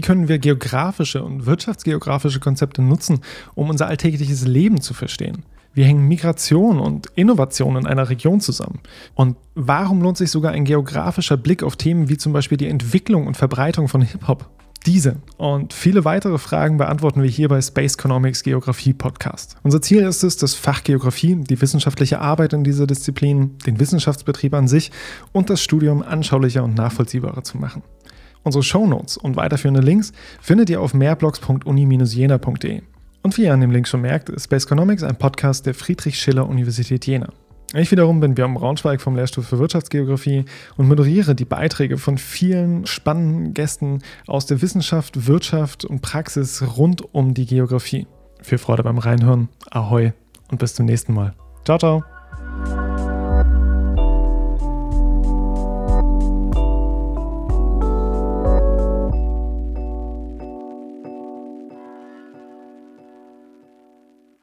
können wir geografische und wirtschaftsgeografische Konzepte nutzen, um unser alltägliches Leben zu verstehen? Wie hängen Migration und Innovation in einer Region zusammen? Und warum lohnt sich sogar ein geografischer Blick auf Themen wie zum Beispiel die Entwicklung und Verbreitung von Hip-Hop? Diese und viele weitere Fragen beantworten wir hier bei Space Economics Geografie Podcast. Unser Ziel ist es, das Fach Geografie, die wissenschaftliche Arbeit in dieser Disziplin, den Wissenschaftsbetrieb an sich und das Studium anschaulicher und nachvollziehbarer zu machen. Unsere Shownotes und weiterführende Links findet ihr auf mehrblogs.uni-jena.de. Und wie ihr an dem Link schon merkt, ist Space Economics ein Podcast der Friedrich Schiller Universität Jena. Ich wiederum bin Björn Braunschweig vom Lehrstuhl für Wirtschaftsgeografie und moderiere die Beiträge von vielen spannenden Gästen aus der Wissenschaft, Wirtschaft und Praxis rund um die Geografie. Viel Freude beim Reinhören, Ahoi und bis zum nächsten Mal. Ciao, ciao.